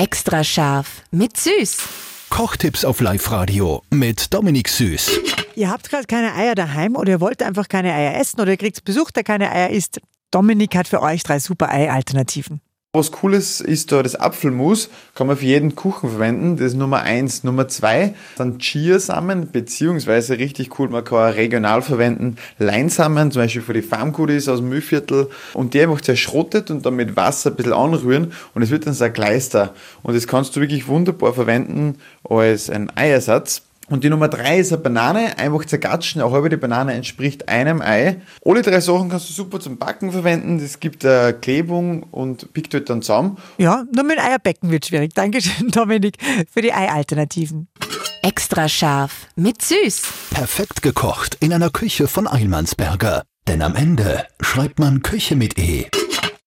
Extra scharf mit Süß. Kochtipps auf Live-Radio mit Dominik Süß. Ihr habt gerade keine Eier daheim oder ihr wollt einfach keine Eier essen oder ihr kriegt Besuch, der keine Eier isst. Dominik hat für euch drei super Ei-Alternativen. Was cooles ist da das Apfelmus, kann man für jeden Kuchen verwenden. Das ist Nummer eins. Nummer zwei, dann Chiasamen, beziehungsweise richtig cool, man kann auch regional verwenden, Leinsamen, zum Beispiel für die Farmgoodies aus dem Müllviertel. Und die einfach zerschrottet und dann mit Wasser ein bisschen anrühren und es wird dann so ein Kleister. Und das kannst du wirklich wunderbar verwenden als ein Eiersatz. Und die Nummer drei ist eine Banane, einfach zergatschen. Eine halbe Banane entspricht einem Ei. Alle drei Sachen kannst du super zum Backen verwenden. Das gibt eine Klebung und pickt halt dann zusammen. Ja, nur mit Eierbecken wird schwierig. Dankeschön, Dominik, für die Ei-Alternativen. Extra scharf mit Süß. Perfekt gekocht in einer Küche von Eilmannsberger. Denn am Ende schreibt man Küche mit E.